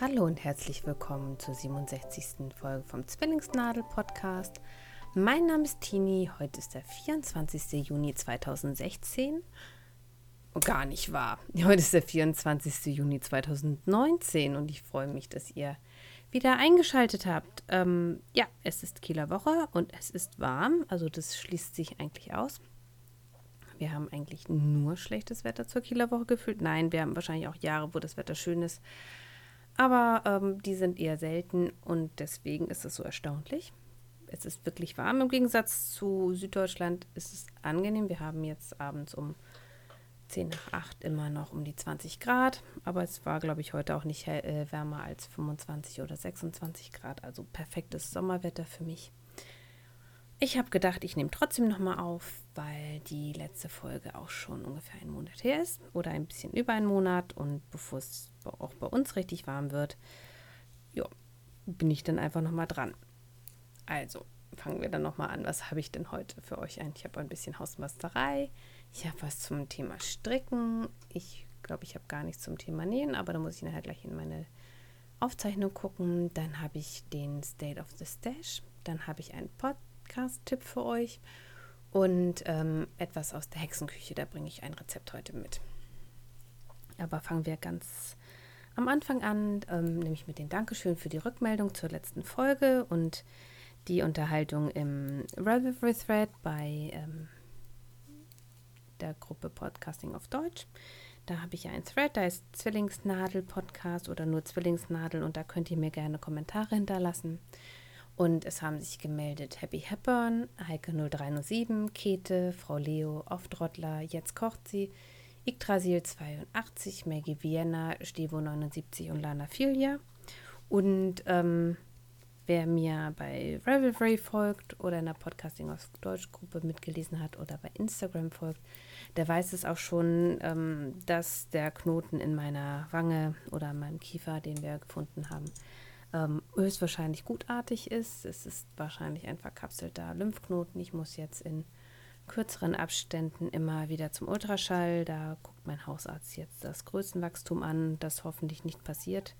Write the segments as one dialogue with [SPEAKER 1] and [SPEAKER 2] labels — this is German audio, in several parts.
[SPEAKER 1] Hallo und herzlich willkommen zur 67. Folge vom Zwillingsnadel Podcast. Mein Name ist Tini, heute ist der 24. Juni 2016. Gar nicht wahr. Heute ist der 24. Juni 2019 und ich freue mich, dass ihr wieder eingeschaltet habt. Ähm, ja, es ist Kieler Woche und es ist warm, also das schließt sich eigentlich aus. Wir haben eigentlich nur schlechtes Wetter zur Kieler Woche gefühlt. Nein, wir haben wahrscheinlich auch Jahre, wo das Wetter schön ist. Aber ähm, die sind eher selten und deswegen ist es so erstaunlich. Es ist wirklich warm. Im Gegensatz zu Süddeutschland ist es angenehm. Wir haben jetzt abends um 10 nach 8 immer noch um die 20 Grad. Aber es war, glaube ich, heute auch nicht äh, wärmer als 25 oder 26 Grad. Also perfektes Sommerwetter für mich. Ich habe gedacht, ich nehme trotzdem nochmal auf, weil die letzte Folge auch schon ungefähr einen Monat her ist oder ein bisschen über einen Monat und bevor es auch bei uns richtig warm wird, ja, bin ich dann einfach nochmal dran. Also, fangen wir dann nochmal an. Was habe ich denn heute für euch ein? Ich habe ein bisschen Hausmasterei. Ich habe was zum Thema Stricken. Ich glaube, ich habe gar nichts zum Thema Nähen, aber da muss ich nachher gleich in meine Aufzeichnung gucken. Dann habe ich den State of the Stash. Dann habe ich einen Pod Podcast-Tipp für euch und ähm, etwas aus der Hexenküche. Da bringe ich ein Rezept heute mit. Aber fangen wir ganz am Anfang an, ähm, nämlich mit den Dankeschön für die Rückmeldung zur letzten Folge und die Unterhaltung im Ravelry Thread bei ähm, der Gruppe Podcasting auf Deutsch. Da habe ich ja einen Thread, da ist Zwillingsnadel Podcast oder nur Zwillingsnadel und da könnt ihr mir gerne Kommentare hinterlassen. Und es haben sich gemeldet Happy Hepburn, Heike 0307, Kete, Frau Leo, Oftrottler, Jetzt kocht sie, Yggdrasil 82, Maggie Vienna, Stevo 79 und Lana Filia. Und ähm, wer mir bei Ravelry folgt oder in der Podcasting aus Deutsch Gruppe mitgelesen hat oder bei Instagram folgt, der weiß es auch schon, ähm, dass der Knoten in meiner Wange oder in meinem Kiefer, den wir gefunden haben, ähm, höchstwahrscheinlich gutartig ist. Es ist wahrscheinlich ein verkapselter Lymphknoten. Ich muss jetzt in kürzeren Abständen immer wieder zum Ultraschall. Da guckt mein Hausarzt jetzt das Größenwachstum an, das hoffentlich nicht passiert.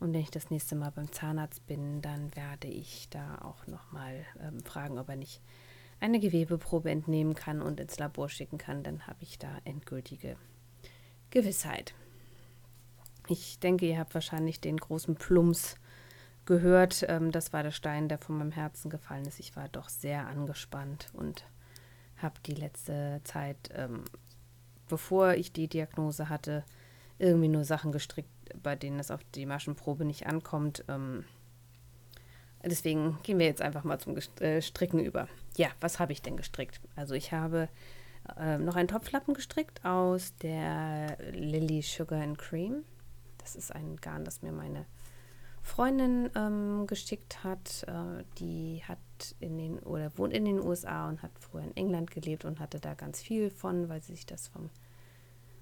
[SPEAKER 1] Und wenn ich das nächste Mal beim Zahnarzt bin, dann werde ich da auch nochmal ähm, fragen, ob er nicht eine Gewebeprobe entnehmen kann und ins Labor schicken kann. Dann habe ich da endgültige Gewissheit. Ich denke, ihr habt wahrscheinlich den großen Plumps gehört. Ähm, das war der Stein, der von meinem Herzen gefallen ist. Ich war doch sehr angespannt und habe die letzte Zeit, ähm, bevor ich die Diagnose hatte, irgendwie nur Sachen gestrickt, bei denen es auf die Maschenprobe nicht ankommt. Ähm, deswegen gehen wir jetzt einfach mal zum äh, Stricken über. Ja, was habe ich denn gestrickt? Also ich habe äh, noch einen Topflappen gestrickt aus der Lily Sugar and Cream. Das ist ein Garn, das mir meine Freundin ähm, geschickt hat. Äh, die hat in den oder wohnt in den USA und hat früher in England gelebt und hatte da ganz viel von, weil sie sich das vom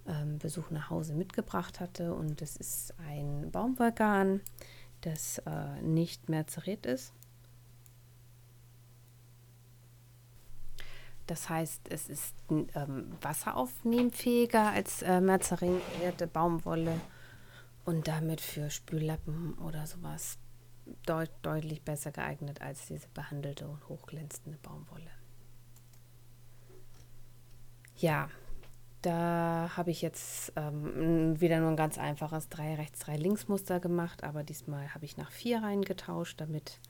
[SPEAKER 1] ähm, Besuch nach Hause mitgebracht hatte. Und es ist ein Baumwollgarn, das äh, nicht mehr zerrät ist. Das heißt, es ist ähm, wasseraufnehmfähiger als äh, merzerierte Baumwolle und damit für Spüllappen oder sowas deut deutlich besser geeignet als diese behandelte und hochglänzende Baumwolle. Ja, da habe ich jetzt ähm, wieder nur ein ganz einfaches 3 rechts 3 links Muster gemacht, aber diesmal habe ich nach 4 reingetauscht, damit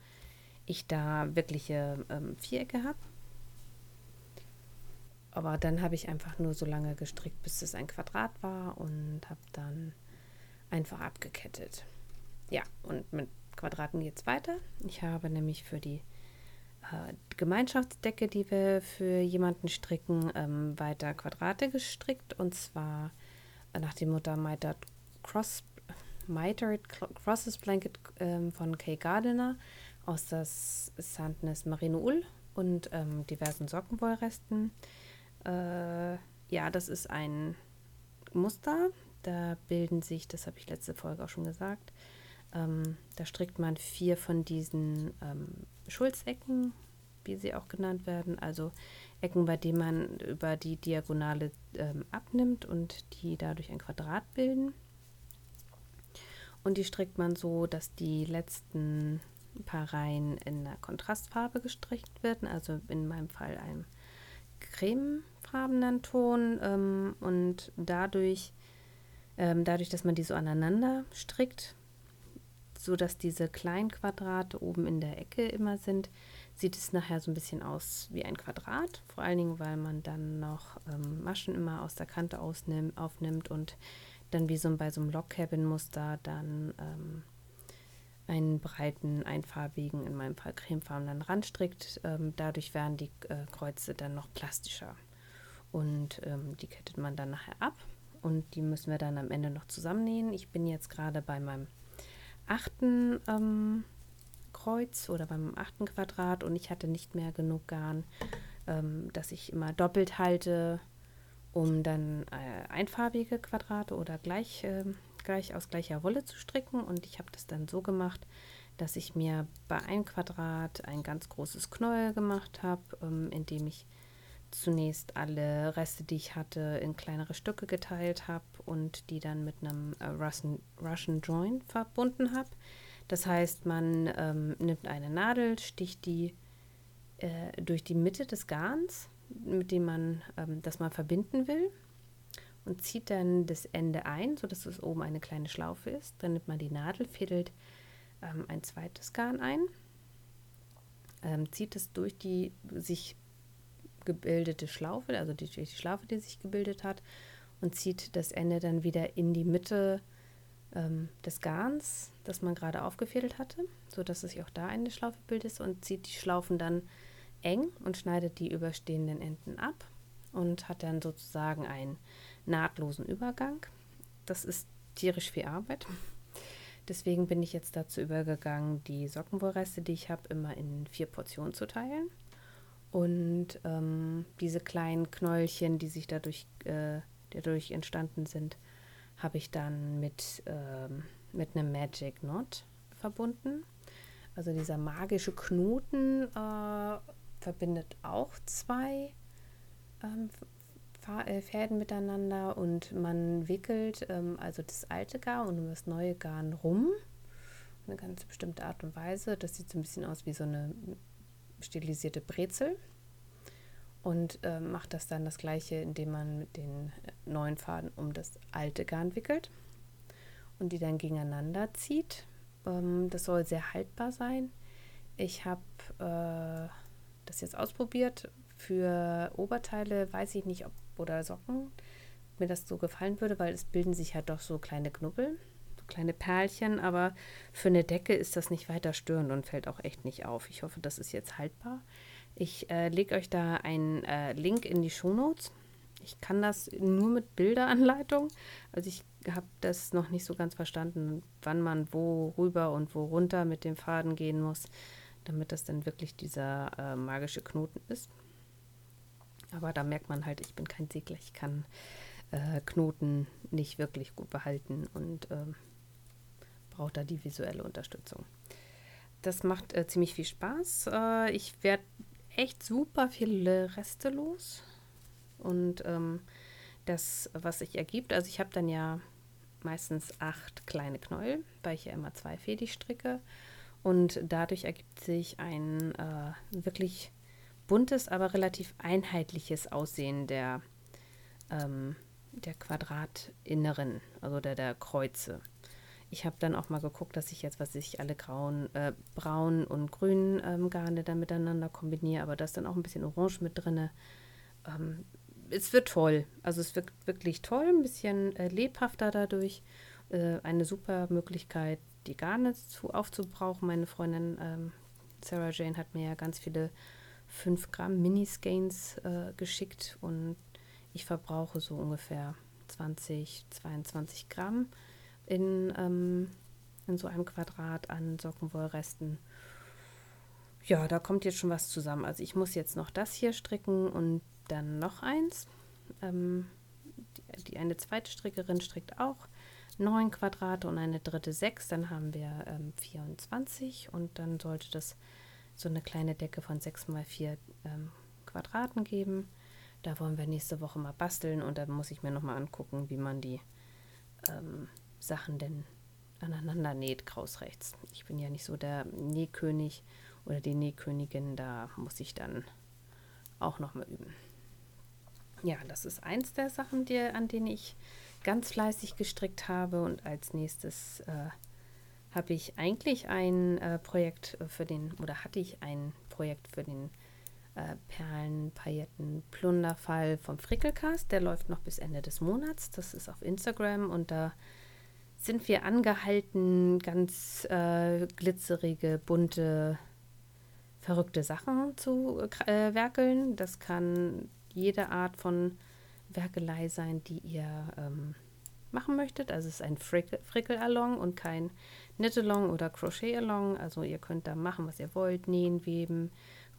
[SPEAKER 1] ich da wirkliche ähm, Vierecke habe. Aber dann habe ich einfach nur so lange gestrickt, bis es ein Quadrat war und habe dann einfach abgekettet. Ja, und mit Quadraten geht es weiter. Ich habe nämlich für die äh, Gemeinschaftsdecke, die wir für jemanden stricken, ähm, weiter Quadrate gestrickt. Und zwar nach dem Mutter Mitered Cross Mitered Crosses Blanket ähm, von Kay Gardiner aus das Sandness Merino Ull und ähm, diversen Sockenwollresten. Äh, ja, das ist ein Muster, da bilden sich, das habe ich letzte Folge auch schon gesagt, ähm, da strickt man vier von diesen ähm, Schulzecken, wie sie auch genannt werden, also Ecken, bei denen man über die Diagonale ähm, abnimmt und die dadurch ein Quadrat bilden. Und die strickt man so, dass die letzten paar Reihen in einer Kontrastfarbe gestrickt werden, also in meinem Fall einem cremefarbenen Ton. Ähm, und dadurch, ähm, dadurch, dass man die so aneinander strickt, so dass diese kleinen Quadrate oben in der Ecke immer sind, sieht es nachher so ein bisschen aus wie ein Quadrat. Vor allen Dingen, weil man dann noch ähm, Maschen immer aus der Kante ausnimm, aufnimmt und dann wie so bei so einem Log-Cabin-Muster dann ähm, einen breiten, einfarbigen, in meinem Fall cremefarbenen Rand strickt. Ähm, dadurch werden die äh, Kreuze dann noch plastischer. Und ähm, die kettet man dann nachher ab und die müssen wir dann am Ende noch zusammennähen. Ich bin jetzt gerade bei meinem achten ähm, Kreuz oder beim achten Quadrat und ich hatte nicht mehr genug Garn, ähm, dass ich immer doppelt halte, um dann äh, einfarbige Quadrate oder gleich, äh, gleich aus gleicher Wolle zu stricken. Und ich habe das dann so gemacht, dass ich mir bei einem Quadrat ein ganz großes Knäuel gemacht habe, ähm, indem ich zunächst alle Reste, die ich hatte, in kleinere Stücke geteilt habe und die dann mit einem äh, Russian, Russian Join verbunden habe. Das heißt, man ähm, nimmt eine Nadel, sticht die äh, durch die Mitte des Garns, mit dem man ähm, das mal verbinden will und zieht dann das Ende ein, sodass es oben eine kleine Schlaufe ist. Dann nimmt man die Nadel, fädelt ähm, ein zweites Garn ein, ähm, zieht es durch die sich gebildete Schlaufe, also die, die Schlaufe, die sich gebildet hat, und zieht das Ende dann wieder in die Mitte ähm, des Garns, das man gerade aufgefädelt hatte, sodass es sich auch da eine Schlaufe bildet und zieht die Schlaufen dann eng und schneidet die überstehenden Enden ab und hat dann sozusagen einen nahtlosen Übergang. Das ist tierisch viel Arbeit. Deswegen bin ich jetzt dazu übergegangen, die Sockenwollreste, die ich habe, immer in vier Portionen zu teilen. Und ähm, diese kleinen Knäulchen, die sich dadurch, äh, dadurch entstanden sind, habe ich dann mit, ähm, mit einem Magic Knot verbunden. Also dieser magische Knoten äh, verbindet auch zwei ähm, äh, Fäden miteinander und man wickelt ähm, also das alte Garn und das neue Garn rum. Eine ganz bestimmte Art und Weise. Das sieht so ein bisschen aus wie so eine stilisierte Brezel und äh, macht das dann das gleiche, indem man den neuen Faden um das alte Garn wickelt und die dann gegeneinander zieht. Ähm, das soll sehr haltbar sein. Ich habe äh, das jetzt ausprobiert. Für Oberteile weiß ich nicht, ob oder Socken mir das so gefallen würde, weil es bilden sich halt doch so kleine Knubbel, kleine Perlchen, aber für eine Decke ist das nicht weiter störend und fällt auch echt nicht auf. Ich hoffe, das ist jetzt haltbar. Ich äh, lege euch da einen äh, Link in die Shownotes. Ich kann das nur mit Bilderanleitung. Also ich habe das noch nicht so ganz verstanden, wann man wo rüber und wo runter mit dem Faden gehen muss, damit das dann wirklich dieser äh, magische Knoten ist. Aber da merkt man halt, ich bin kein Segler, ich kann äh, Knoten nicht wirklich gut behalten und ähm, brauche da die visuelle Unterstützung. Das macht äh, ziemlich viel Spaß. Äh, ich werde echt super viele Reste los. Und ähm, das, was sich ergibt, also ich habe dann ja meistens acht kleine Knäuel, weil ich ja immer zwei Fedig stricke. Und dadurch ergibt sich ein äh, wirklich buntes, aber relativ einheitliches Aussehen der, ähm, der Quadratinneren, also der, der Kreuze. Ich habe dann auch mal geguckt, dass ich jetzt, was ich alle grauen, äh, braun und grünen ähm, Garne dann miteinander kombiniere, aber da ist dann auch ein bisschen Orange mit drin. Ähm, es wird toll. Also es wird wirklich toll, ein bisschen äh, lebhafter dadurch. Äh, eine super Möglichkeit, die Garne zu, aufzubrauchen. Meine Freundin ähm, Sarah Jane hat mir ja ganz viele 5 Gramm Miniskeins äh, geschickt und ich verbrauche so ungefähr 20, 22 Gramm in, ähm, in so einem Quadrat an Sockenwollresten. Ja, da kommt jetzt schon was zusammen. Also ich muss jetzt noch das hier stricken und dann noch eins. Ähm, die, die, eine zweite Strickerin strickt auch neun Quadrate und eine dritte sechs. Dann haben wir ähm, 24 und dann sollte das so eine kleine Decke von 6 mal 4 ähm, Quadraten geben. Da wollen wir nächste Woche mal basteln und da muss ich mir nochmal angucken, wie man die ähm, Sachen denn aneinander näht, kraus rechts. Ich bin ja nicht so der Nähkönig oder die Nähkönigin, da muss ich dann auch noch mal üben. Ja, das ist eins der Sachen, die, an denen ich ganz fleißig gestrickt habe. Und als nächstes äh, habe ich eigentlich ein äh, Projekt für den, oder hatte ich ein Projekt für den äh, Perlen, Pailletten, Plunderfall vom Frickelcast. Der läuft noch bis Ende des Monats. Das ist auf Instagram und da sind wir angehalten, ganz äh, glitzerige, bunte, verrückte Sachen zu äh, werkeln. Das kann jede Art von Werkelei sein, die ihr ähm, machen möchtet. Also es ist ein Frickel-Along und kein Knit-Along oder Crochet-Along. Also ihr könnt da machen, was ihr wollt. Nähen, weben,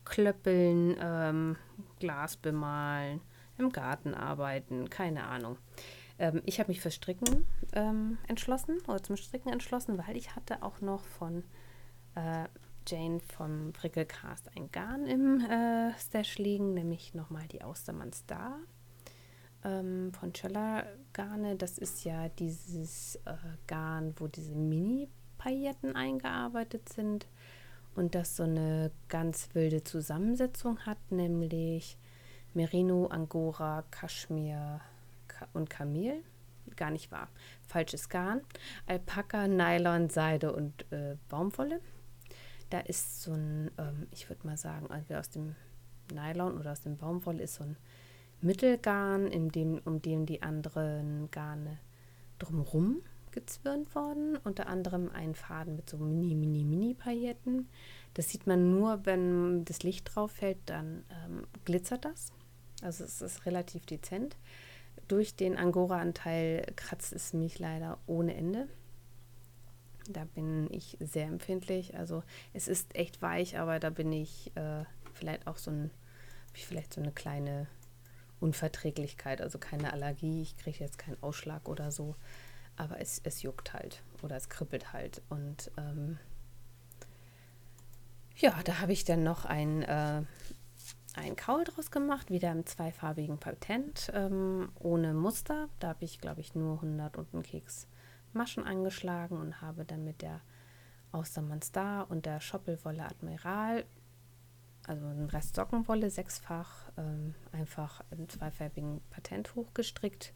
[SPEAKER 1] klöppeln, ähm, Glas bemalen, im Garten arbeiten, keine Ahnung. Ähm, ich habe mich für Stricken ähm, entschlossen oder zum Stricken entschlossen, weil ich hatte auch noch von äh, Jane vom Frickelcast ein Garn im äh, Stash liegen, nämlich nochmal die Austermann Star ähm, von Chöller Garne. Das ist ja dieses äh, Garn, wo diese Mini-Pailletten eingearbeitet sind und das so eine ganz wilde Zusammensetzung hat, nämlich Merino, Angora, Kaschmir und Kamel. Gar nicht wahr. Falsches Garn. Alpaka, Nylon, Seide und äh, Baumwolle. Da ist so ein, ähm, ich würde mal sagen, entweder aus dem Nylon oder aus dem Baumwolle ist so ein Mittelgarn, in dem, um den die anderen Garne drumherum gezwirnt worden. Unter anderem ein Faden mit so mini, mini, mini Pailletten. Das sieht man nur, wenn das Licht drauf fällt, dann ähm, glitzert das. Also es ist relativ dezent. Durch den Angora-Anteil kratzt es mich leider ohne Ende. Da bin ich sehr empfindlich. Also es ist echt weich, aber da bin ich äh, vielleicht auch so ein, ich vielleicht so eine kleine Unverträglichkeit, also keine Allergie. Ich kriege jetzt keinen Ausschlag oder so, aber es, es juckt halt oder es kribbelt halt. Und ähm, ja, da habe ich dann noch ein, äh, ein Kaul draus gemacht, wieder im zweifarbigen Patent, ähm, ohne Muster. Da habe ich, glaube ich, nur 100 und einen Keks Maschen angeschlagen und habe dann mit der Austermann Star und der Schoppelwolle Admiral, also ein Rest Sockenwolle, sechsfach, ähm, einfach im zweifarbigen Patent hochgestrickt,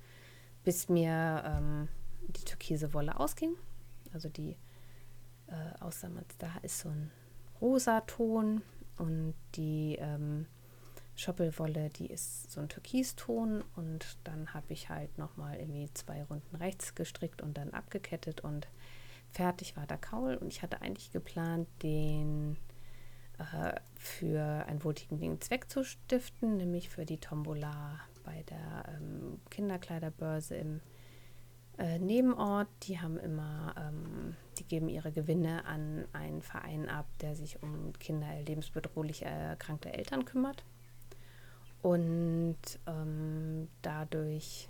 [SPEAKER 1] bis mir ähm, die türkise Wolle ausging. Also die äh, Austermann Star ist so ein rosa Ton und die ähm, Schoppelwolle, die ist so ein Türkiston und dann habe ich halt nochmal irgendwie zwei Runden rechts gestrickt und dann abgekettet und fertig war der Kaul und ich hatte eigentlich geplant, den äh, für einen wohltätigen Zweck zu stiften, nämlich für die Tombola bei der ähm, Kinderkleiderbörse im äh, Nebenort. Die haben immer, ähm, die geben ihre Gewinne an einen Verein ab, der sich um Kinder lebensbedrohlich erkrankte Eltern kümmert. Und ähm, dadurch,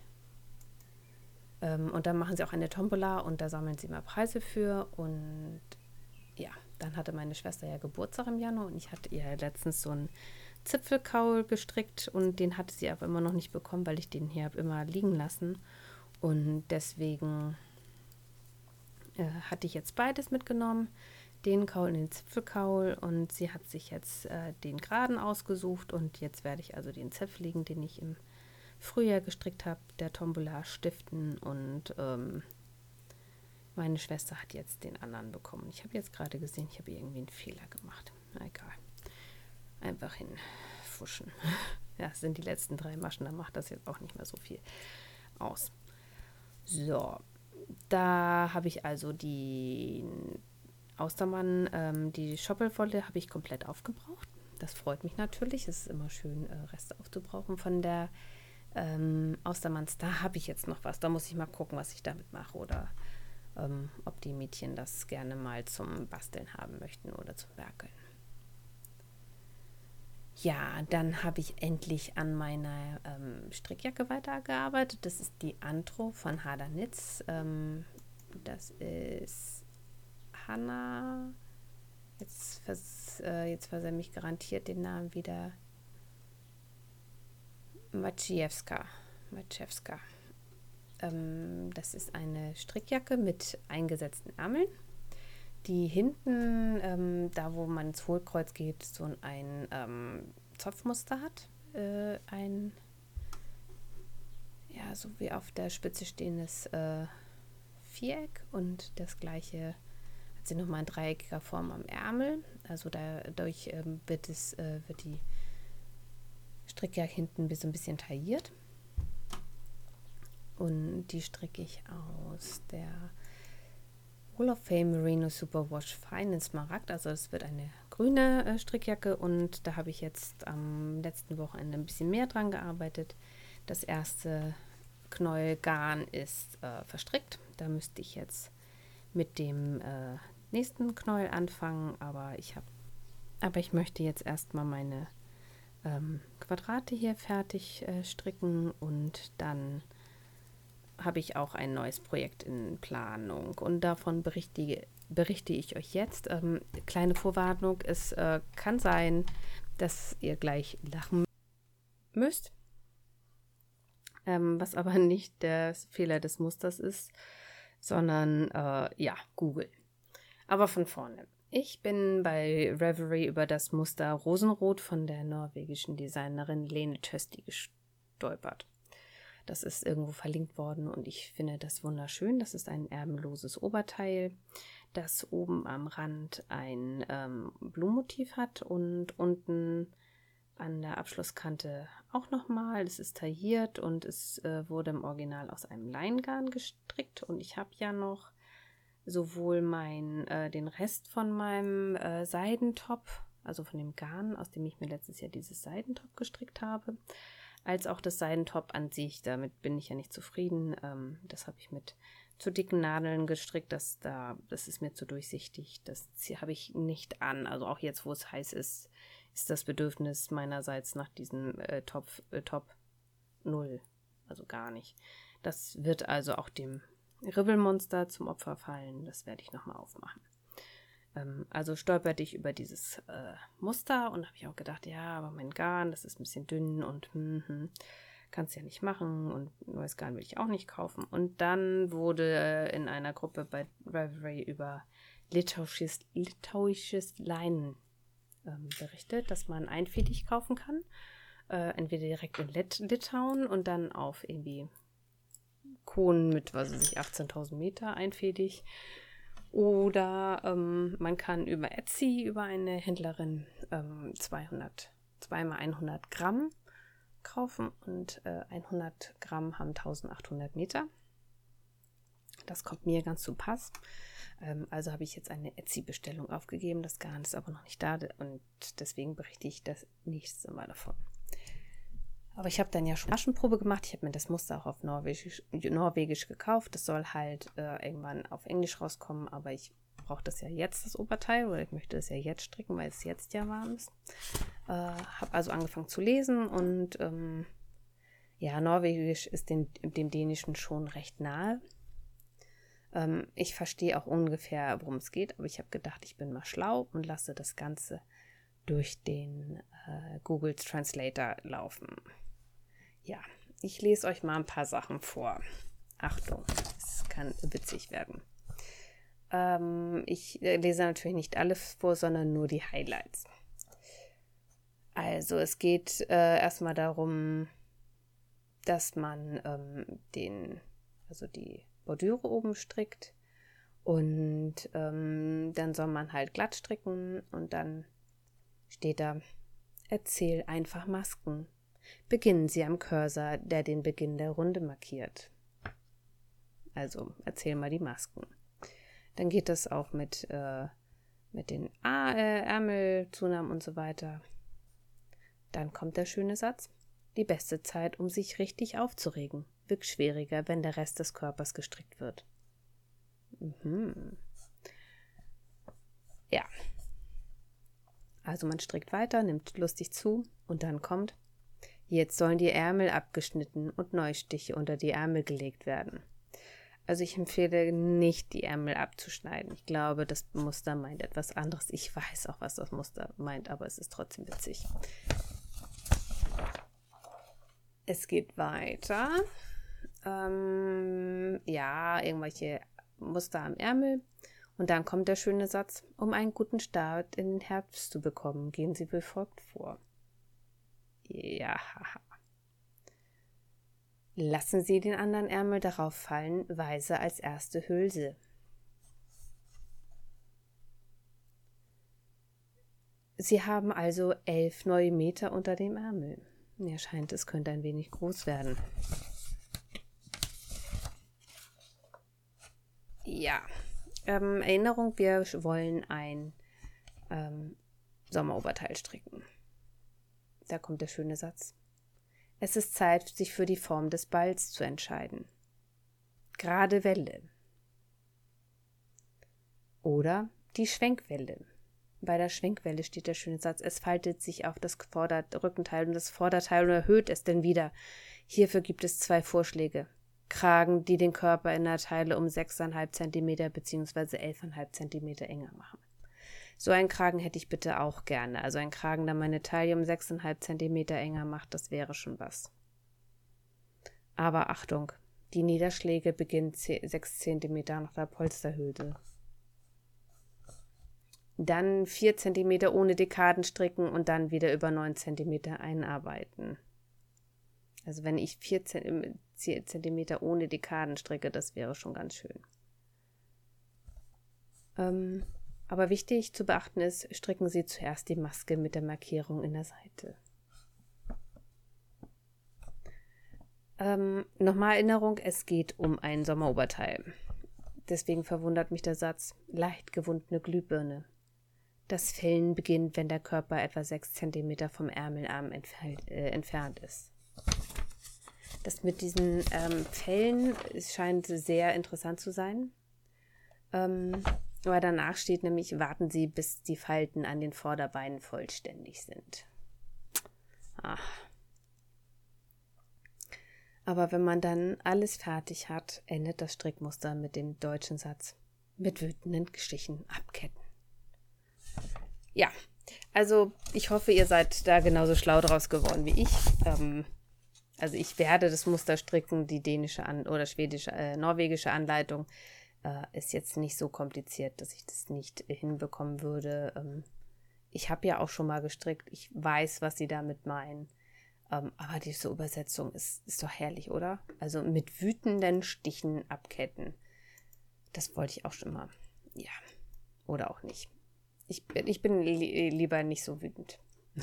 [SPEAKER 1] ähm, und dann machen sie auch eine Tombola und da sammeln sie mal Preise für. Und ja, dann hatte meine Schwester ja Geburtstag im Januar und ich hatte ihr letztens so einen Zipfelkaul gestrickt und den hatte sie aber immer noch nicht bekommen, weil ich den hier habe immer liegen lassen. Und deswegen äh, hatte ich jetzt beides mitgenommen den Kaul und den Zipfelkaul und sie hat sich jetzt äh, den geraden ausgesucht und jetzt werde ich also den Zipfeligen, den ich im Frühjahr gestrickt habe, der Tombola stiften und ähm, meine Schwester hat jetzt den anderen bekommen. Ich habe jetzt gerade gesehen, ich habe irgendwie einen Fehler gemacht. Na egal. Einfach hinfuschen. Ja, es sind die letzten drei Maschen, dann macht das jetzt auch nicht mehr so viel aus. So, da habe ich also die Austermann, ähm, die Schoppelwolle habe ich komplett aufgebraucht. Das freut mich natürlich. Es ist immer schön, äh, Reste aufzubrauchen von der ähm, Austermanns. Da habe ich jetzt noch was. Da muss ich mal gucken, was ich damit mache oder ähm, ob die Mädchen das gerne mal zum Basteln haben möchten oder zum Werkeln. Ja, dann habe ich endlich an meiner ähm, Strickjacke weitergearbeitet. Das ist die Antro von Hader Nitz. Ähm, das ist Hanna. Jetzt, vers, äh, jetzt versemme ich garantiert den Namen wieder. Maciejewska. Maciejewska. Ähm, das ist eine Strickjacke mit eingesetzten Ärmeln, die hinten, ähm, da wo man ins Hohlkreuz geht, so ein ähm, Zopfmuster hat. Äh, ein, ja, so wie auf der Spitze stehendes äh, Viereck und das gleiche hat sie nochmal in dreieckiger Form am Ärmel. Also dadurch ähm, wird, es, äh, wird die Strickjacke hinten so ein bisschen tailliert. Und die stricke ich aus der Hall of Fame Merino Superwash Fine in Smaragd. Also es wird eine grüne äh, Strickjacke und da habe ich jetzt am letzten Wochenende ein bisschen mehr dran gearbeitet. Das erste Knäuel Garn ist äh, verstrickt. Da müsste ich jetzt mit dem äh, nächsten Knäuel anfangen, aber ich habe aber ich möchte jetzt erstmal meine ähm, Quadrate hier fertig äh, stricken und dann habe ich auch ein neues Projekt in Planung und davon berichte, berichte ich euch jetzt. Ähm, kleine Vorwarnung, es äh, kann sein, dass ihr gleich lachen müsst, ähm, was aber nicht der Fehler des Musters ist, sondern äh, ja, Google. Aber von vorne. Ich bin bei Reverie über das Muster Rosenrot von der norwegischen Designerin Lene Tösti gestolpert. Das ist irgendwo verlinkt worden und ich finde das wunderschön. Das ist ein ärmelloses Oberteil, das oben am Rand ein ähm, Blumenmotiv hat und unten an der Abschlusskante auch nochmal. Es ist tailliert und es äh, wurde im Original aus einem Leingarn gestrickt und ich habe ja noch sowohl mein, äh, den Rest von meinem äh, Seidentop, also von dem Garn, aus dem ich mir letztes Jahr dieses Seidentop gestrickt habe, als auch das Seidentop an sich. Damit bin ich ja nicht zufrieden. Ähm, das habe ich mit zu dicken Nadeln gestrickt. Das, da, das ist mir zu durchsichtig. Das habe ich nicht an. Also auch jetzt, wo es heiß ist, ist das Bedürfnis meinerseits nach diesem äh, Top, äh, Top null. Also gar nicht. Das wird also auch dem Ribbelmonster zum Opfer fallen. Das werde ich nochmal aufmachen. Ähm, also stolperte ich über dieses äh, Muster und habe ich auch gedacht, ja, aber mein Garn, das ist ein bisschen dünn und hm, hm, kannst ja nicht machen und neues Garn will ich auch nicht kaufen. Und dann wurde in einer Gruppe bei Reverie über litauisches, litauisches Leinen ähm, berichtet, dass man einfädig kaufen kann. Äh, entweder direkt in Lit Litauen und dann auf irgendwie Kohlen mit, was weiß ich, 18.000 Meter einfädig oder ähm, man kann über Etsy, über eine Händlerin, ähm, 200, zweimal 100 Gramm kaufen und äh, 100 Gramm haben 1800 Meter. Das kommt mir ganz zu Pass. Ähm, also habe ich jetzt eine Etsy-Bestellung aufgegeben. Das Garn ist aber noch nicht da und deswegen berichte ich das nächste Mal davon. Aber ich habe dann ja schon Maschenprobe gemacht. Ich habe mir das Muster auch auf Norwegisch, Norwegisch gekauft. Das soll halt äh, irgendwann auf Englisch rauskommen, aber ich brauche das ja jetzt, das Oberteil, oder ich möchte es ja jetzt stricken, weil es jetzt ja warm ist. Äh, habe also angefangen zu lesen und ähm, ja, Norwegisch ist dem, dem Dänischen schon recht nahe. Ähm, ich verstehe auch ungefähr, worum es geht, aber ich habe gedacht, ich bin mal schlau und lasse das Ganze durch den äh, Google Translator laufen. Ja, ich lese euch mal ein paar Sachen vor. Achtung, es kann witzig werden. Ähm, ich äh, lese natürlich nicht alles vor, sondern nur die Highlights. Also es geht äh, erstmal darum, dass man ähm, den, also die Bordüre oben strickt und ähm, dann soll man halt glatt stricken und dann steht da, erzähl einfach Masken. Beginnen Sie am Cursor, der den Beginn der Runde markiert. Also erzähl mal die Masken. Dann geht das auch mit, äh, mit den A äh, Ärmelzunahmen und so weiter. Dann kommt der schöne Satz. Die beste Zeit, um sich richtig aufzuregen, wirkt schwieriger, wenn der Rest des Körpers gestrickt wird. Mhm. Ja. Also man strickt weiter, nimmt lustig zu und dann kommt Jetzt sollen die Ärmel abgeschnitten und Neustiche unter die Ärmel gelegt werden. Also ich empfehle nicht, die Ärmel abzuschneiden. Ich glaube, das Muster meint etwas anderes. Ich weiß auch, was das Muster meint, aber es ist trotzdem witzig. Es geht weiter. Ähm, ja, irgendwelche Muster am Ärmel. Und dann kommt der schöne Satz, um einen guten Start in den Herbst zu bekommen, gehen Sie befolgt vor. Ja. Lassen Sie den anderen Ärmel darauf fallen, weise als erste Hülse. Sie haben also elf neue Meter unter dem Ärmel. Mir scheint, es könnte ein wenig groß werden. Ja, ähm, Erinnerung, wir wollen ein ähm, Sommeroberteil stricken. Da kommt der schöne Satz. Es ist Zeit, sich für die Form des Balls zu entscheiden. Gerade Welle. Oder die Schwenkwelle. Bei der Schwenkwelle steht der schöne Satz, es faltet sich auf das Rückenteil und das Vorderteil und erhöht es denn wieder. Hierfür gibt es zwei Vorschläge. Kragen, die den Körper in der Teile um 6,5 cm bzw. 11,5 cm enger machen. So einen Kragen hätte ich bitte auch gerne. Also ein Kragen, der meine Taille um 6,5 cm enger macht, das wäre schon was. Aber Achtung, die Niederschläge beginnen 6 cm nach der Polsterhülse. Dann 4 cm ohne Dekaden stricken und dann wieder über 9 cm einarbeiten. Also wenn ich 4 cm ohne Dekaden stricke, das wäre schon ganz schön. Ähm, aber wichtig zu beachten ist, stricken Sie zuerst die Maske mit der Markierung in der Seite. Ähm, Nochmal Erinnerung, es geht um ein Sommeroberteil. Deswegen verwundert mich der Satz, leicht gewundene Glühbirne. Das Fällen beginnt, wenn der Körper etwa 6 cm vom Ärmelarm entfernt, äh, entfernt ist. Das mit diesen ähm, Fällen scheint sehr interessant zu sein. Ähm, aber danach steht nämlich, warten Sie, bis die Falten an den Vorderbeinen vollständig sind. Ach. Aber wenn man dann alles fertig hat, endet das Strickmuster mit dem deutschen Satz mit wütenden Stichen abketten. Ja, also ich hoffe, ihr seid da genauso schlau draus geworden wie ich. Ähm, also ich werde das Muster stricken, die dänische An oder schwedische, äh, norwegische Anleitung äh, ist jetzt nicht so kompliziert, dass ich das nicht hinbekommen würde. Ähm, ich habe ja auch schon mal gestrickt, ich weiß, was sie damit meinen. Ähm, aber diese Übersetzung ist, ist doch herrlich, oder? Also mit wütenden Stichen abketten. Das wollte ich auch schon mal. Ja. Oder auch nicht. Ich bin, ich bin li lieber nicht so wütend.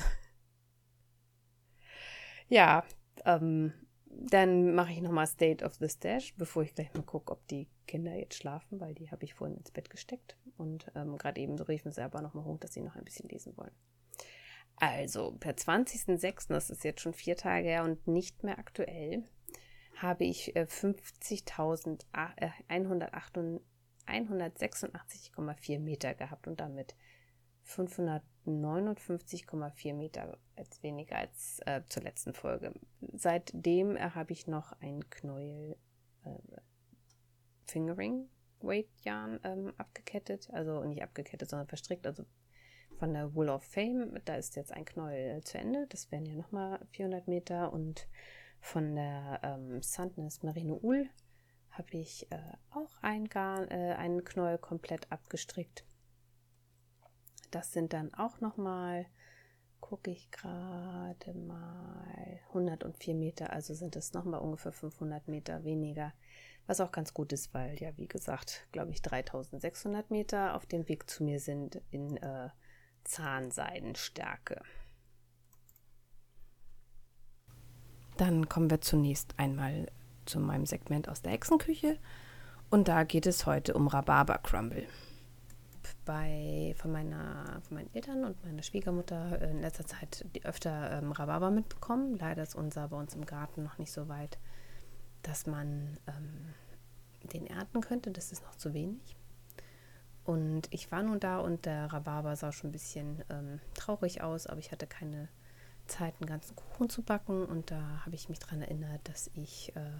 [SPEAKER 1] ja, ähm, dann mache ich nochmal State of the Stash, bevor ich gleich mal gucke, ob die Kinder jetzt schlafen, weil die habe ich vorhin ins Bett gesteckt. Und ähm, gerade eben so riefen sie aber nochmal hoch, dass sie noch ein bisschen lesen wollen. Also, per 20.06., das ist jetzt schon vier Tage her und nicht mehr aktuell, habe ich äh, 50.186,4 Meter gehabt und damit 559,4 Meter als weniger als äh, zur letzten Folge. Seitdem äh, habe ich noch ein Knäuel äh, Fingering Weight Yarn ähm, abgekettet, also nicht abgekettet, sondern verstrickt, also von der Wool of Fame. Da ist jetzt ein Knäuel zu Ende, das wären ja nochmal 400 Meter. Und von der ähm, Sandness Merino Wool habe ich äh, auch ein Garn, äh, einen Knäuel komplett abgestrickt das sind dann auch nochmal, gucke ich gerade mal, 104 Meter, also sind es nochmal ungefähr 500 Meter weniger. Was auch ganz gut ist, weil ja, wie gesagt, glaube ich, 3600 Meter auf dem Weg zu mir sind in äh, Zahnseidenstärke. Dann kommen wir zunächst einmal zu meinem Segment aus der Hexenküche. Und da geht es heute um Rhabarber Crumble bei, von, meiner, von meinen Eltern und meiner Schwiegermutter in letzter Zeit öfter ähm, Rhabarber mitbekommen. Leider ist unser bei uns im Garten noch nicht so weit, dass man ähm, den ernten könnte. Das ist noch zu wenig. Und ich war nun da und der Rhabarber sah schon ein bisschen ähm, traurig aus, aber ich hatte keine Zeit, einen ganzen Kuchen zu backen. Und da habe ich mich daran erinnert, dass ich äh,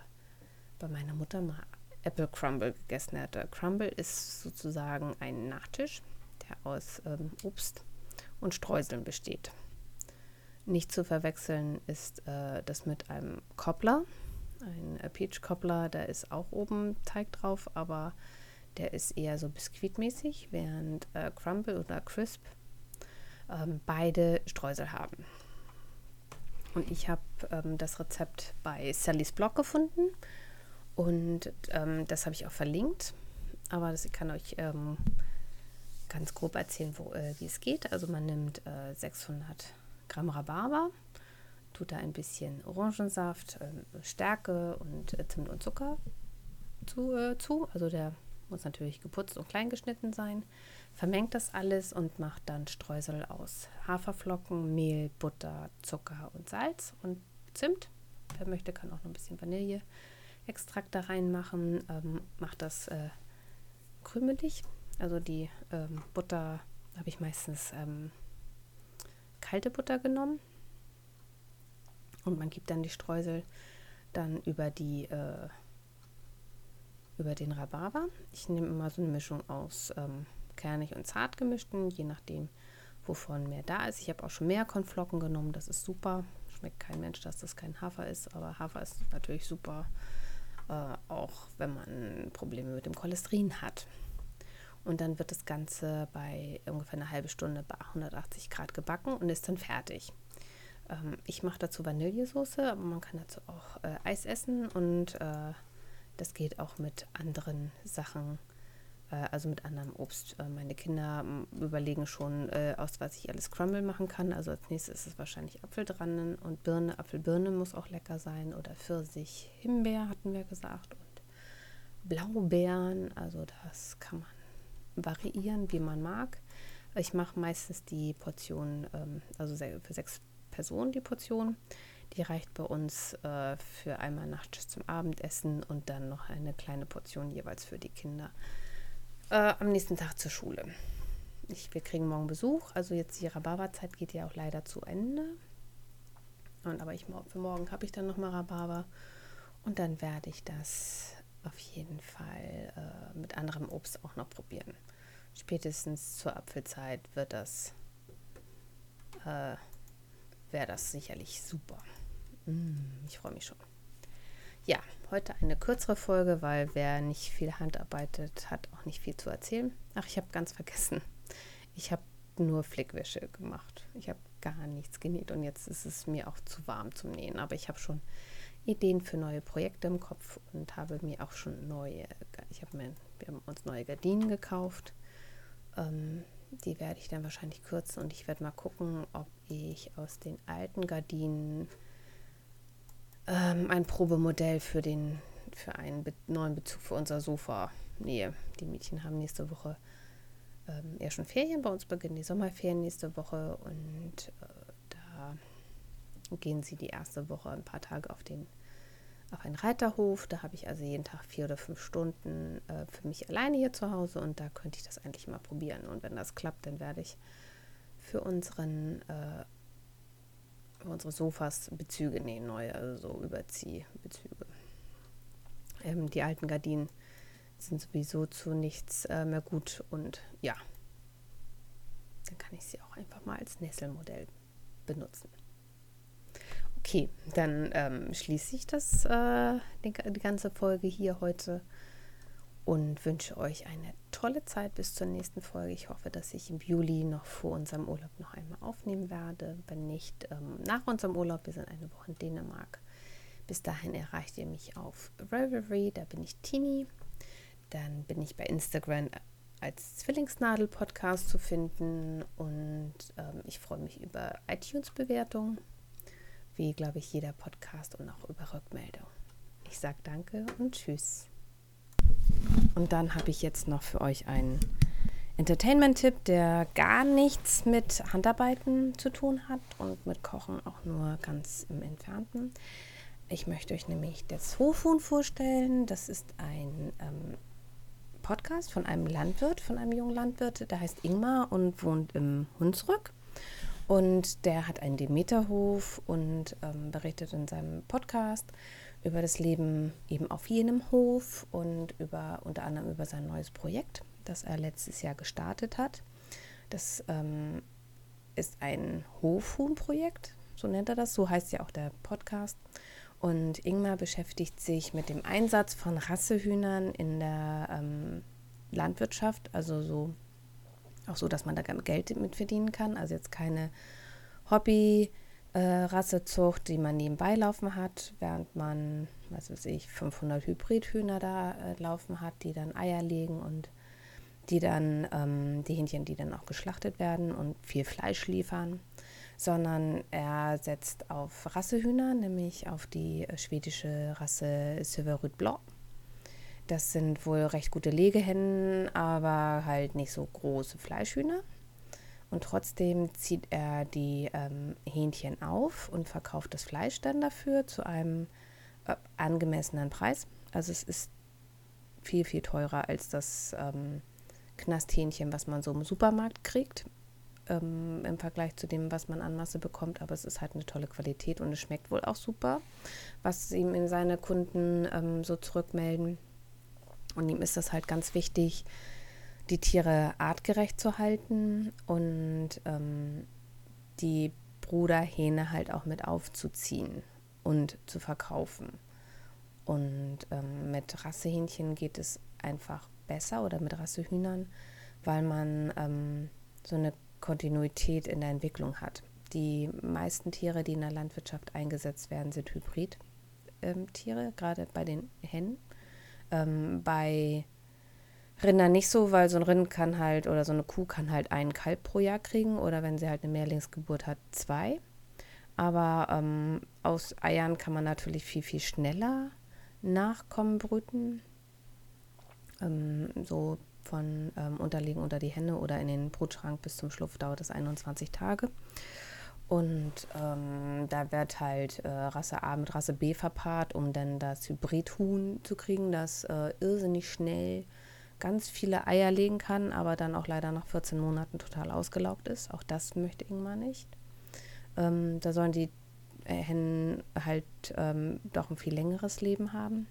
[SPEAKER 1] bei meiner Mutter mal Apple Crumble gegessen hätte. Crumble ist sozusagen ein Nachtisch, der aus ähm, Obst und Streuseln besteht. Nicht zu verwechseln ist äh, das mit einem Cobbler. Ein äh, Peach Cobbler, da ist auch oben Teig drauf, aber der ist eher so biskuitmäßig, während äh, Crumble oder Crisp ähm, beide Streusel haben. Und ich habe ähm, das Rezept bei Sallys Blog gefunden und ähm, das habe ich auch verlinkt. Aber das, ich kann euch ähm, ganz grob erzählen, wo, äh, wie es geht. Also man nimmt äh, 600 Gramm Rhabarber, tut da ein bisschen Orangensaft, äh, Stärke und äh, Zimt und Zucker zu, äh, zu. Also der muss natürlich geputzt und klein geschnitten sein. Vermengt das alles und macht dann Streusel aus Haferflocken, Mehl, Butter, Zucker und Salz und Zimt. Wer möchte, kann auch noch ein bisschen Vanilleextrakt da reinmachen. Ähm, macht das äh, krümelig. Also die ähm, Butter habe ich meistens ähm, kalte Butter genommen. Und man gibt dann die Streusel dann über die äh, über den Rhabarber. Ich nehme immer so eine Mischung aus ähm, kernig und zart gemischten, je nachdem, wovon mehr da ist. Ich habe auch schon mehr Konflocken genommen, das ist super. Schmeckt kein Mensch, dass das kein Hafer ist, aber Hafer ist natürlich super, äh, auch wenn man Probleme mit dem Cholesterin hat. Und dann wird das Ganze bei ungefähr einer halben Stunde bei 180 Grad gebacken und ist dann fertig. Ähm, ich mache dazu Vanillesoße, aber man kann dazu auch äh, Eis essen und äh, das geht auch mit anderen Sachen, also mit anderem Obst. Äh, meine Kinder überlegen schon, äh, aus was ich alles Crumble machen kann. Also als nächstes ist es wahrscheinlich Apfel dran und Birne. Apfelbirne muss auch lecker sein oder Pfirsich, Himbeer hatten wir gesagt und Blaubeeren. Also das kann man variieren, wie man mag. Ich mache meistens die Portion, ähm, also für sechs Personen die Portion. Die reicht bei uns äh, für einmal nachts zum Abendessen und dann noch eine kleine Portion jeweils für die Kinder äh, am nächsten Tag zur Schule. Ich, wir kriegen morgen Besuch, also jetzt die Rhabarberzeit geht ja auch leider zu Ende. Und aber ich, für morgen habe ich dann nochmal Rhabarber und dann werde ich das auf jeden Fall äh, mit anderem Obst auch noch probieren. Spätestens zur Apfelzeit wird das, äh, wäre das sicherlich super. Mm, ich freue mich schon. Ja, heute eine kürzere Folge, weil wer nicht viel handarbeitet, hat auch nicht viel zu erzählen. Ach, ich habe ganz vergessen. Ich habe nur Flickwäsche gemacht. Ich habe gar nichts genäht und jetzt ist es mir auch zu warm zum Nähen. Aber ich habe schon Ideen für neue Projekte im Kopf und habe mir auch schon neue, ich habe mir, wir haben uns neue Gardinen gekauft. Ähm, die werde ich dann wahrscheinlich kürzen und ich werde mal gucken, ob ich aus den alten Gardinen ähm, ein Probemodell für, den, für einen be neuen Bezug für unser Sofa nähe. Die Mädchen haben nächste Woche ähm, ja schon Ferien. Bei uns beginnen die Sommerferien nächste Woche und äh, da gehen sie die erste Woche ein paar Tage auf den auf einen Reiterhof. Da habe ich also jeden Tag vier oder fünf Stunden äh, für mich alleine hier zu Hause und da könnte ich das eigentlich mal probieren. Und wenn das klappt, dann werde ich für unseren äh, unsere Sofas Bezüge nähen, neue, also so Überziehbezüge. Ähm, die alten Gardinen sind sowieso zu nichts äh, mehr gut und ja, dann kann ich sie auch einfach mal als Nesselmodell benutzen. Okay, dann ähm, schließe ich das, äh, die ganze Folge hier heute und wünsche euch eine tolle Zeit bis zur nächsten Folge. Ich hoffe, dass ich im Juli noch vor unserem Urlaub noch einmal aufnehmen werde. Wenn nicht, ähm, nach unserem Urlaub. Wir sind eine Woche in Dänemark. Bis dahin erreicht ihr mich auf Revelry, da bin ich Tini. Dann bin ich bei Instagram als Zwillingsnadel-Podcast zu finden und ähm, ich freue mich über iTunes-Bewertungen, wie glaube ich jeder Podcast und auch über Rückmeldung. Ich sage danke und tschüss. Und dann habe ich jetzt noch für euch einen Entertainment-Tipp, der gar nichts mit Handarbeiten zu tun hat und mit Kochen auch nur ganz im Entfernten. Ich möchte euch nämlich das Hofhuhn vorstellen. Das ist ein ähm, Podcast von einem Landwirt, von einem jungen Landwirt, der heißt Ingmar und wohnt im Hunsrück. Und der hat einen Demeterhof und ähm, berichtet in seinem Podcast über das Leben eben auf jenem Hof und über unter anderem über sein neues Projekt, das er letztes Jahr gestartet hat. Das ähm, ist ein Hofhuhn-Projekt, so nennt er das, so heißt ja auch der Podcast. Und Ingmar beschäftigt sich mit dem Einsatz von Rassehühnern in der ähm, Landwirtschaft, also so auch so, dass man da Geld mit verdienen kann. Also jetzt keine Hobby-Rassezucht, äh, die man nebenbei laufen hat, während man, was weiß ich, 500 Hybridhühner da äh, laufen hat, die dann Eier legen und die dann, ähm, die Hähnchen, die dann auch geschlachtet werden und viel Fleisch liefern sondern er setzt auf Rassehühner, nämlich auf die äh, schwedische Rasse Silverrüd Blanc. Das sind wohl recht gute Legehennen, aber halt nicht so große Fleischhühner. Und trotzdem zieht er die ähm, Hähnchen auf und verkauft das Fleisch dann dafür zu einem äh, angemessenen Preis. Also es ist viel, viel teurer als das ähm, Knasthähnchen, was man so im Supermarkt kriegt ähm, im Vergleich zu dem, was man an Masse bekommt. Aber es ist halt eine tolle Qualität und es schmeckt wohl auch super, was ihm in seine Kunden ähm, so zurückmelden. Und ihm ist das halt ganz wichtig, die Tiere artgerecht zu halten und ähm, die Bruderhähne halt auch mit aufzuziehen und zu verkaufen. Und ähm, mit Rassehähnchen geht es einfach besser oder mit Rassehühnern, weil man ähm, so eine Kontinuität in der Entwicklung hat. Die meisten Tiere, die in der Landwirtschaft eingesetzt werden, sind Hybridtiere, ähm, gerade bei den Hennen. Ähm, bei Rindern nicht so, weil so ein Rind kann halt oder so eine Kuh kann halt einen Kalb pro Jahr kriegen oder wenn sie halt eine Mehrlingsgeburt hat, zwei. Aber ähm, aus Eiern kann man natürlich viel, viel schneller Nachkommen brüten. Ähm, so von ähm, Unterlegen unter die Hände oder in den Brutschrank bis zum Schlupf dauert es 21 Tage. Und ähm, da wird halt äh, Rasse A mit Rasse B verpaart, um dann das Hybridhuhn zu kriegen, das äh, irrsinnig schnell ganz viele Eier legen kann, aber dann auch leider nach 14 Monaten total ausgelaugt ist. Auch das möchte Ingmar nicht. Ähm, da sollen die Hennen halt ähm, doch ein viel längeres Leben haben.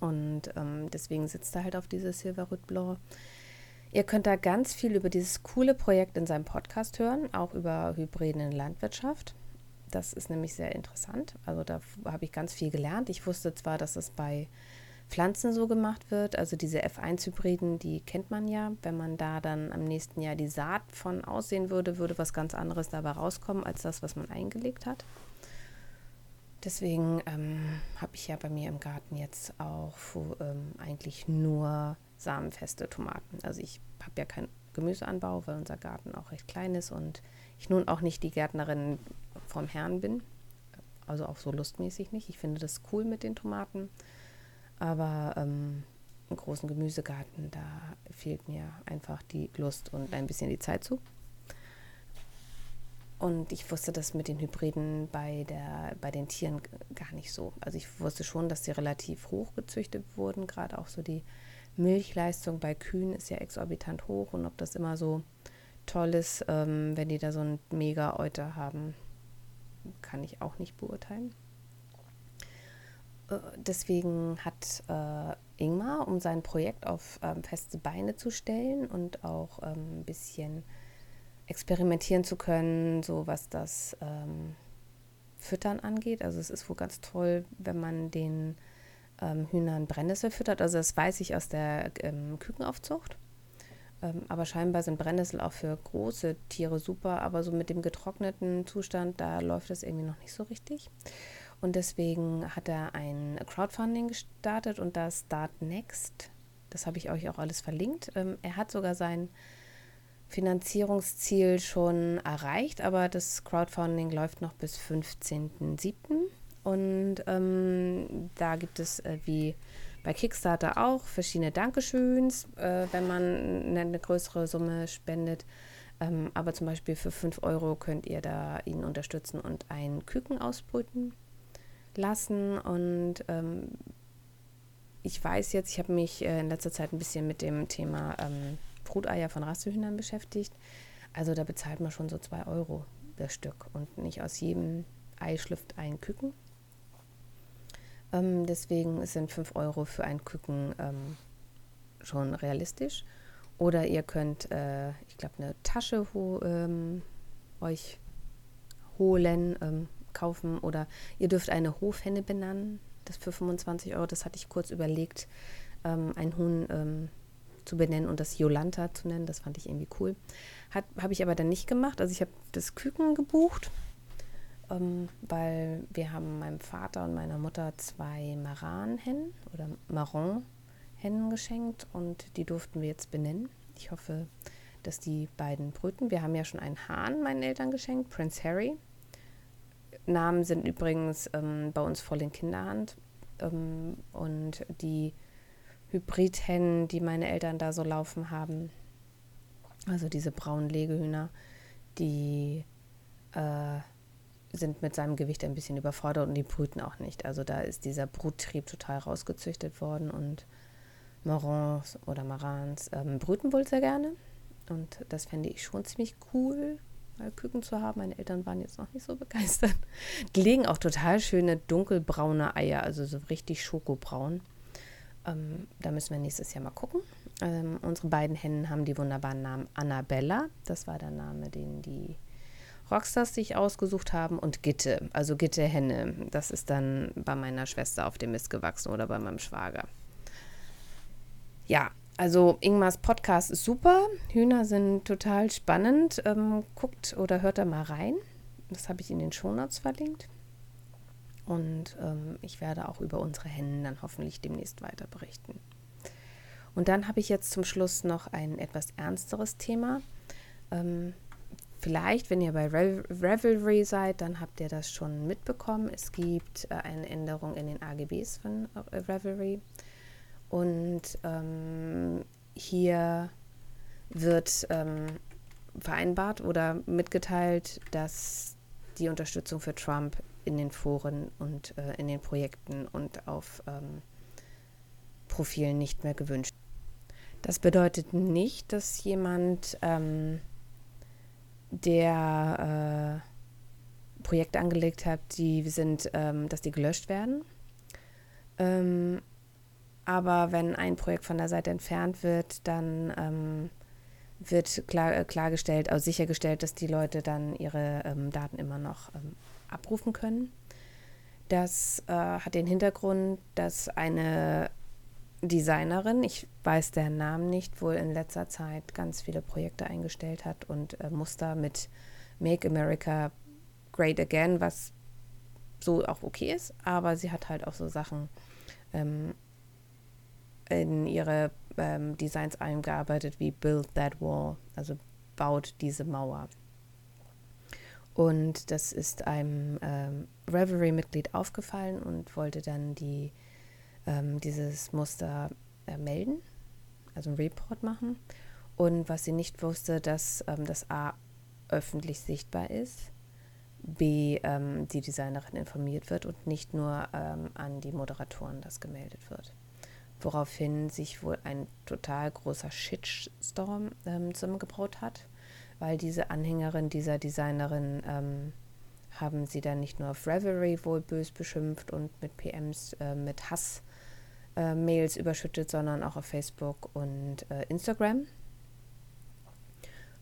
[SPEAKER 1] Und ähm, deswegen sitzt er halt auf diese Silver Root Blanc. Ihr könnt da ganz viel über dieses coole Projekt in seinem Podcast hören, auch über Hybriden in Landwirtschaft. Das ist nämlich sehr interessant. Also da habe ich ganz viel gelernt. Ich wusste zwar, dass es bei Pflanzen so gemacht wird. Also diese F1-Hybriden, die kennt man ja. Wenn man da dann am nächsten Jahr die Saat von aussehen würde, würde was ganz anderes dabei rauskommen als das, was man eingelegt hat. Deswegen ähm, habe ich ja bei mir im Garten jetzt auch ähm, eigentlich nur samenfeste Tomaten. Also ich habe ja keinen Gemüseanbau, weil unser Garten auch recht klein ist und ich nun auch nicht die Gärtnerin vom Herrn bin. Also auch so lustmäßig nicht. Ich finde das cool mit den Tomaten. Aber ähm, im großen Gemüsegarten, da fehlt mir einfach die Lust und ein bisschen die Zeit zu. Und ich wusste das mit den Hybriden bei, der, bei den Tieren gar nicht so. Also ich wusste schon, dass sie relativ hoch gezüchtet wurden. Gerade auch so die Milchleistung bei Kühen ist ja exorbitant hoch. Und ob das immer so toll ist, ähm, wenn die da so einen Mega-Euter haben, kann ich auch nicht beurteilen. Deswegen hat äh, Ingmar, um sein Projekt auf ähm, feste Beine zu stellen und auch ähm, ein bisschen experimentieren zu können, so was das ähm, Füttern angeht. Also es ist wohl ganz toll, wenn man den ähm, Hühnern Brennnessel füttert. Also das weiß ich aus der ähm, Kükenaufzucht. Ähm, aber scheinbar sind Brennnessel auch für große Tiere super, aber so mit dem getrockneten Zustand, da läuft es irgendwie noch nicht so richtig. Und deswegen hat er ein Crowdfunding gestartet und das Start Next, das habe ich euch auch alles verlinkt. Ähm, er hat sogar sein Finanzierungsziel schon erreicht, aber das Crowdfunding läuft noch bis 15.07. Und ähm, da gibt es äh, wie bei Kickstarter auch verschiedene Dankeschöns, äh, wenn man eine, größere Summe spendet. Ähm, aber zum Beispiel für 5 Euro könnt ihr da ihn unterstützen und ein Küken ausbrüten lassen. Und ähm, ich weiß jetzt, ich habe mich äh, in letzter Zeit ein bisschen mit dem Thema ähm, Bruteier von Rassehühnern beschäftigt. Also da bezahlt man schon so 2 Euro das Stück und nicht aus jedem Ei schlüpft ein Küken. Ähm, deswegen sind 5 Euro für ein Küken ähm, schon realistisch. Oder ihr könnt, äh, ich glaube, eine Tasche ho ähm, euch holen. Kaufen oder ihr dürft eine Hofhenne benennen. Das für 25 Euro, das hatte ich kurz überlegt, ähm, ein Huhn ähm, zu benennen und das Jolanta zu nennen. Das fand ich irgendwie cool. Habe ich aber dann nicht gemacht. Also ich habe das Küken gebucht, ähm, weil wir haben meinem Vater und meiner Mutter zwei Maranhennen oder Marron-Hennen geschenkt und die durften wir jetzt benennen. Ich hoffe, dass die beiden brüten. Wir haben ja schon einen Hahn meinen Eltern geschenkt, Prince Harry. Namen sind übrigens ähm, bei uns voll in Kinderhand. Ähm, und die Hybridhennen, die meine Eltern da so laufen haben, also diese braunen Legehühner, die äh, sind mit seinem Gewicht ein bisschen überfordert und die brüten auch nicht. Also da ist dieser Bruttrieb total rausgezüchtet worden und Marans oder Marans ähm, brüten wohl sehr gerne. Und das fände ich schon ziemlich cool, Küken zu haben. Meine Eltern waren jetzt noch nicht so begeistert. Die legen auch total schöne dunkelbraune Eier, also so richtig schokobraun. Ähm, da müssen wir nächstes Jahr mal gucken. Ähm, unsere beiden Hennen haben die wunderbaren Namen Annabella, das war der Name, den die Rockstars sich ausgesucht haben, und Gitte, also Gitte Henne. Das ist dann bei meiner Schwester auf dem Mist gewachsen oder bei meinem Schwager. Ja, also Ingmars Podcast ist super. Hühner sind total spannend. Ähm, guckt oder hört da mal rein. Das habe ich in den Shownotes verlinkt. Und ähm, ich werde auch über unsere Hennen dann hoffentlich demnächst weiter berichten. Und dann habe ich jetzt zum Schluss noch ein etwas ernsteres Thema. Ähm, vielleicht, wenn ihr bei Re Revelry seid, dann habt ihr das schon mitbekommen. Es gibt äh, eine Änderung in den AGBs von äh, Revelry. Und ähm, hier wird ähm, vereinbart oder mitgeteilt, dass die Unterstützung für Trump in den Foren und äh, in den Projekten und auf ähm, Profilen nicht mehr gewünscht. Das bedeutet nicht, dass jemand, ähm, der äh, Projekte angelegt hat, die sind, ähm, dass die gelöscht werden. Aber wenn ein Projekt von der Seite entfernt wird, dann ähm, wird klar, äh, klargestellt, also sichergestellt, dass die Leute dann ihre ähm, Daten immer noch ähm, abrufen können. Das äh, hat den Hintergrund, dass eine Designerin, ich weiß den Namen nicht, wohl in letzter Zeit ganz viele Projekte eingestellt hat und äh, Muster mit Make America Great Again, was so auch okay ist, aber sie hat halt auch so Sachen ähm, in ihre ähm, Designs eingearbeitet wie Build That Wall, also baut diese Mauer. Und das ist einem ähm, Revelry-Mitglied aufgefallen und wollte dann die, ähm, dieses Muster äh, melden, also einen Report machen. Und was sie nicht wusste, dass ähm, das A öffentlich sichtbar ist, B ähm, die Designerin informiert wird und nicht nur ähm, an die Moderatoren das gemeldet wird woraufhin sich wohl ein total großer Shitstorm ähm, zusammengebraut hat, weil diese Anhängerin dieser Designerin ähm, haben sie dann nicht nur auf Revelry wohl bös beschimpft und mit PMs äh, mit Hass-Mails äh, überschüttet, sondern auch auf Facebook und äh, Instagram.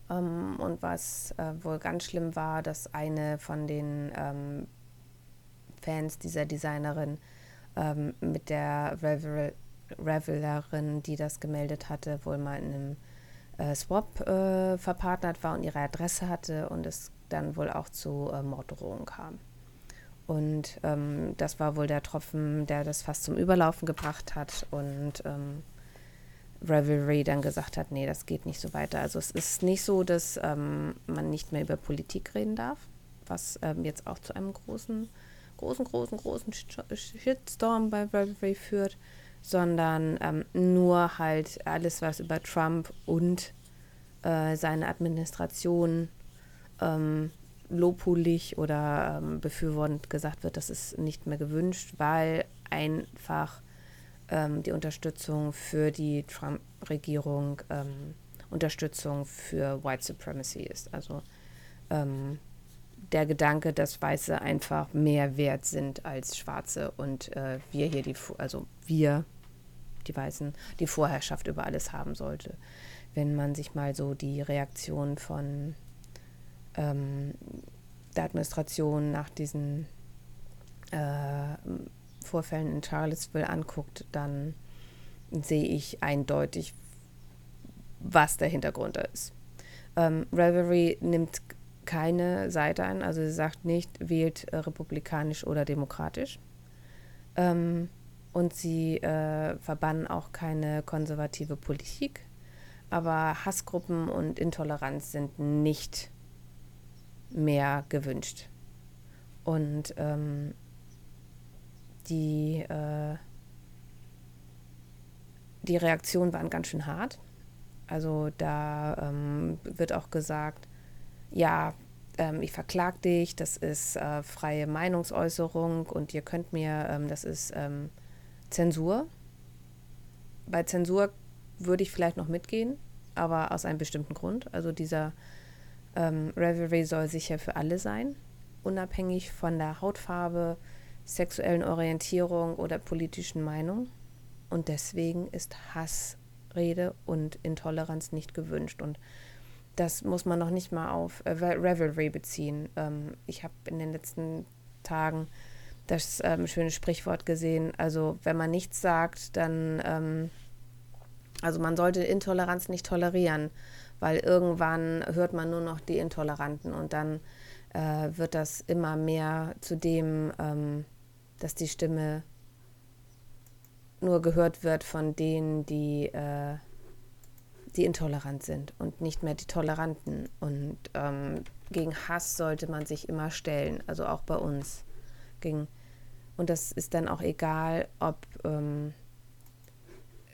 [SPEAKER 1] Ähm, und was äh, wohl ganz schlimm war, dass eine von den ähm, Fans dieser Designerin ähm, mit der Revelry Revelerin, die das gemeldet hatte, wohl mal in einem äh, Swap äh, verpartnert war und ihre Adresse hatte und es dann wohl auch zu äh, Morddrohungen kam. Und ähm, das war wohl der Tropfen, der das fast zum Überlaufen gebracht hat und ähm, Revelry dann gesagt hat, nee, das geht nicht so weiter. Also es ist nicht so, dass ähm, man nicht mehr über Politik reden darf, was ähm, jetzt auch zu einem großen, großen, großen, großen Shitstorm bei Revelry führt sondern ähm, nur halt alles, was über Trump und äh, seine Administration ähm, lobhulig oder ähm, befürwortend gesagt wird, das ist nicht mehr gewünscht, weil einfach ähm, die Unterstützung für die Trump-Regierung ähm, Unterstützung für White Supremacy ist. Also ähm, der Gedanke, dass Weiße einfach mehr wert sind als Schwarze und äh, wir hier die, also wir die Weißen die Vorherrschaft über alles haben sollte. Wenn man sich mal so die Reaktion von ähm, der Administration nach diesen äh, Vorfällen in Charlottesville anguckt, dann sehe ich eindeutig, was der Hintergrund ist. Ähm, Revelry nimmt keine Seite ein, also sie sagt nicht, wählt äh, republikanisch oder demokratisch. Ähm, und sie äh, verbannen auch keine konservative Politik. Aber Hassgruppen und Intoleranz sind nicht mehr gewünscht. Und ähm, die, äh, die Reaktionen waren ganz schön hart. Also da ähm, wird auch gesagt, ja, ähm, ich verklag dich, das ist äh, freie Meinungsäußerung und ihr könnt mir, ähm, das ist ähm, Zensur. Bei Zensur würde ich vielleicht noch mitgehen, aber aus einem bestimmten Grund. Also dieser ähm, Revelry soll sicher für alle sein, unabhängig von der Hautfarbe, sexuellen Orientierung oder politischen Meinung. Und deswegen ist Hassrede und Intoleranz nicht gewünscht. Und das muss man noch nicht mal auf äh, Revelry beziehen. Ähm, ich habe in den letzten Tagen das ähm, schöne Sprichwort gesehen. Also wenn man nichts sagt, dann, ähm, also man sollte Intoleranz nicht tolerieren, weil irgendwann hört man nur noch die Intoleranten und dann äh, wird das immer mehr zu dem, ähm, dass die Stimme nur gehört wird von denen, die, äh, die intolerant sind und nicht mehr die Toleranten. Und ähm, gegen Hass sollte man sich immer stellen, also auch bei uns. Gegen, und das ist dann auch egal, ob, ähm,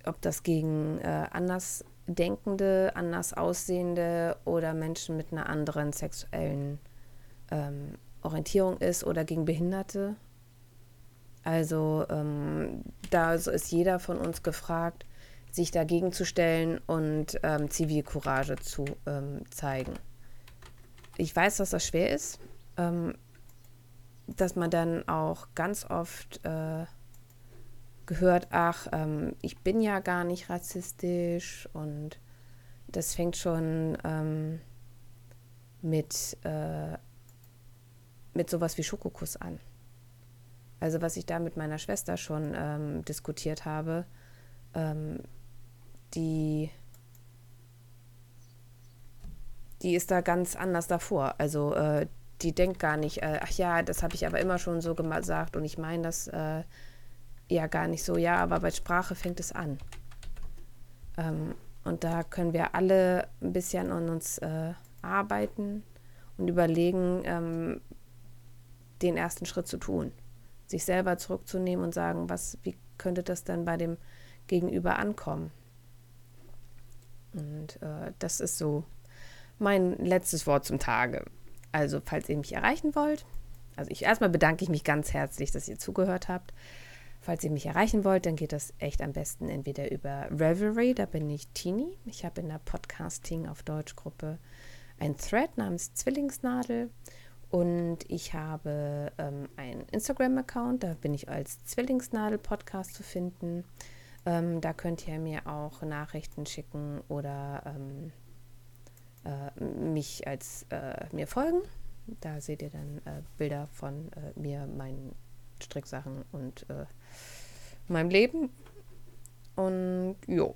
[SPEAKER 1] ob das gegen äh, Andersdenkende, anders aussehende oder Menschen mit einer anderen sexuellen ähm, Orientierung ist oder gegen Behinderte also ähm, da ist jeder von uns gefragt, sich dagegen zu stellen und ähm, Zivilcourage zu ähm, zeigen. Ich weiß, dass das schwer ist, ähm, dass man dann auch ganz oft äh, gehört, ach, ähm, ich bin ja gar nicht rassistisch und das fängt schon ähm, mit, äh, mit sowas wie Schokokuss an. Also was ich da mit meiner Schwester schon ähm, diskutiert habe, ähm, die, die ist da ganz anders davor. Also äh, die denkt gar nicht, äh, ach ja, das habe ich aber immer schon so gesagt und ich meine das äh, ja gar nicht so. Ja, aber bei Sprache fängt es an. Ähm, und da können wir alle ein bisschen an uns äh, arbeiten und überlegen, ähm, den ersten Schritt zu tun sich selber zurückzunehmen und sagen, was, wie könnte das dann bei dem Gegenüber ankommen? Und äh, das ist so mein letztes Wort zum Tage. Also, falls ihr mich erreichen wollt, also ich erstmal bedanke ich mich ganz herzlich, dass ihr zugehört habt. Falls ihr mich erreichen wollt, dann geht das echt am besten entweder über Revelry, da bin ich Tini. Ich habe in der Podcasting auf Deutsch Gruppe ein Thread namens Zwillingsnadel und ich habe ähm, einen Instagram-Account, da bin ich als Zwillingsnadel-Podcast zu finden. Ähm, da könnt ihr mir auch Nachrichten schicken oder ähm, äh, mich als äh, mir folgen. Da seht ihr dann äh, Bilder von äh, mir, meinen Stricksachen und äh, meinem Leben. Und jo,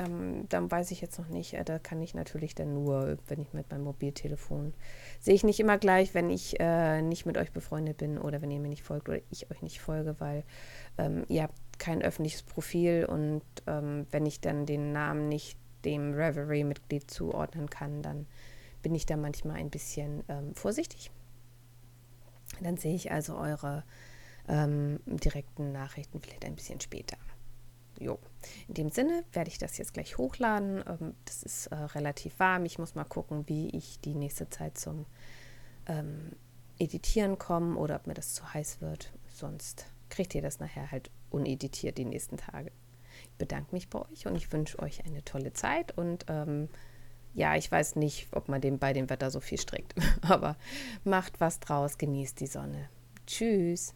[SPEAKER 1] ähm, dann weiß ich jetzt noch nicht. Äh, da kann ich natürlich dann nur, wenn ich mit meinem Mobiltelefon sehe ich nicht immer gleich, wenn ich äh, nicht mit euch befreundet bin oder wenn ihr mir nicht folgt oder ich euch nicht folge, weil ähm, ihr habt kein öffentliches Profil und ähm, wenn ich dann den Namen nicht dem Reverie-Mitglied zuordnen kann, dann bin ich da manchmal ein bisschen ähm, vorsichtig. Dann sehe ich also eure ähm, direkten Nachrichten vielleicht ein bisschen später jo. In dem Sinne werde ich das jetzt gleich hochladen. Ähm, das ist äh, relativ warm. Ich muss mal gucken, wie ich die nächste Zeit zum ähm, Editieren komme oder ob mir das zu heiß wird. Sonst kriegt ihr das nachher halt uneditiert die nächsten Tage. Bedanke mich bei euch und ich wünsche euch eine tolle Zeit und ähm, ja, ich weiß nicht, ob man dem bei dem Wetter so viel strickt, aber macht was draus, genießt die Sonne. Tschüss.